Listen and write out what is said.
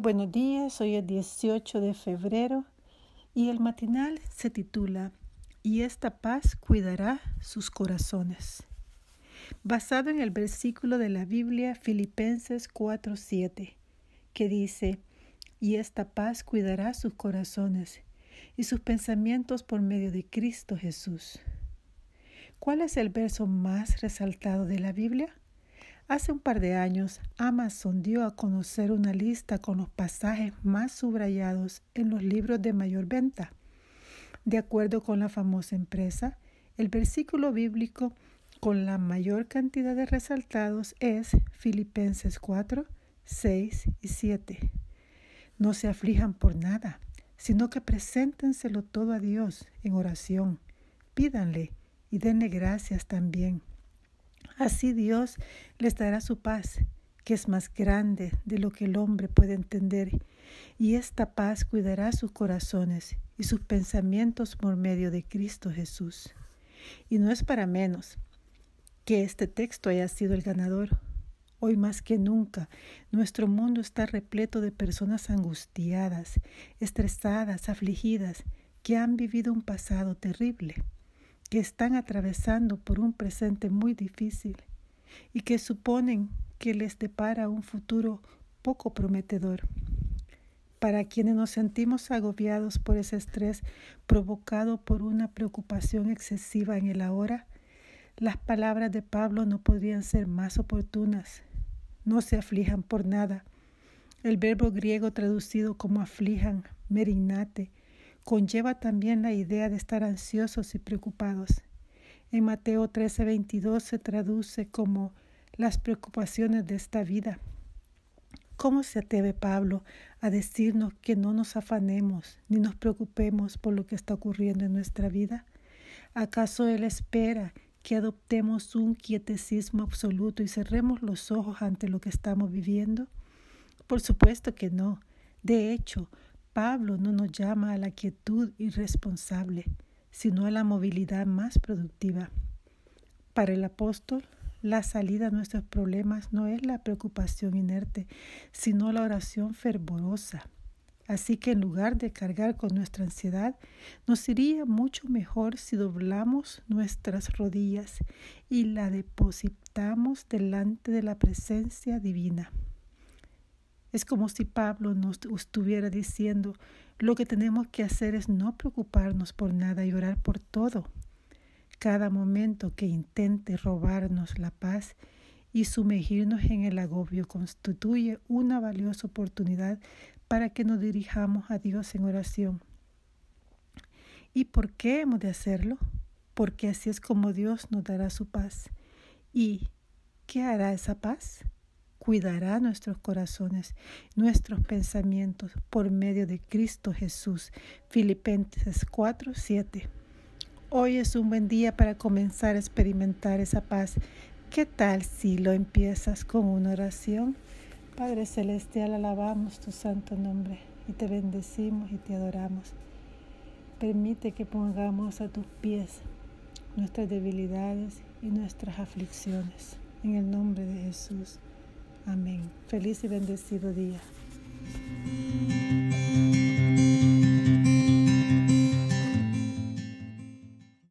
buenos días, hoy es 18 de febrero y el matinal se titula Y esta paz cuidará sus corazones. Basado en el versículo de la Biblia Filipenses 4:7, que dice, Y esta paz cuidará sus corazones y sus pensamientos por medio de Cristo Jesús. ¿Cuál es el verso más resaltado de la Biblia? Hace un par de años, Amazon dio a conocer una lista con los pasajes más subrayados en los libros de mayor venta. De acuerdo con la famosa empresa, el versículo bíblico con la mayor cantidad de resaltados es Filipenses 4, 6 y 7. No se aflijan por nada, sino que preséntenselo todo a Dios en oración. Pídanle y denle gracias también Así Dios les dará su paz, que es más grande de lo que el hombre puede entender, y esta paz cuidará sus corazones y sus pensamientos por medio de Cristo Jesús. Y no es para menos que este texto haya sido el ganador. Hoy más que nunca, nuestro mundo está repleto de personas angustiadas, estresadas, afligidas, que han vivido un pasado terrible que están atravesando por un presente muy difícil y que suponen que les depara un futuro poco prometedor. Para quienes nos sentimos agobiados por ese estrés provocado por una preocupación excesiva en el ahora, las palabras de Pablo no podrían ser más oportunas. No se aflijan por nada. El verbo griego traducido como aflijan, merinate, conlleva también la idea de estar ansiosos y preocupados. En Mateo 13:22 se traduce como las preocupaciones de esta vida. ¿Cómo se atreve Pablo a decirnos que no nos afanemos ni nos preocupemos por lo que está ocurriendo en nuestra vida? ¿Acaso Él espera que adoptemos un quietesismo absoluto y cerremos los ojos ante lo que estamos viviendo? Por supuesto que no. De hecho, Pablo no nos llama a la quietud irresponsable, sino a la movilidad más productiva. Para el apóstol, la salida a nuestros problemas no es la preocupación inerte, sino la oración fervorosa. Así que en lugar de cargar con nuestra ansiedad, nos iría mucho mejor si doblamos nuestras rodillas y la depositamos delante de la presencia divina. Es como si Pablo nos estuviera diciendo, lo que tenemos que hacer es no preocuparnos por nada y orar por todo. Cada momento que intente robarnos la paz y sumergirnos en el agobio constituye una valiosa oportunidad para que nos dirijamos a Dios en oración. ¿Y por qué hemos de hacerlo? Porque así es como Dios nos dará su paz. ¿Y qué hará esa paz? Cuidará nuestros corazones, nuestros pensamientos por medio de Cristo Jesús. Filipenses 4, 7. Hoy es un buen día para comenzar a experimentar esa paz. ¿Qué tal si lo empiezas con una oración? Padre Celestial, alabamos tu santo nombre y te bendecimos y te adoramos. Permite que pongamos a tus pies nuestras debilidades y nuestras aflicciones. En el nombre de Jesús. Amén. Feliz y bendecido día.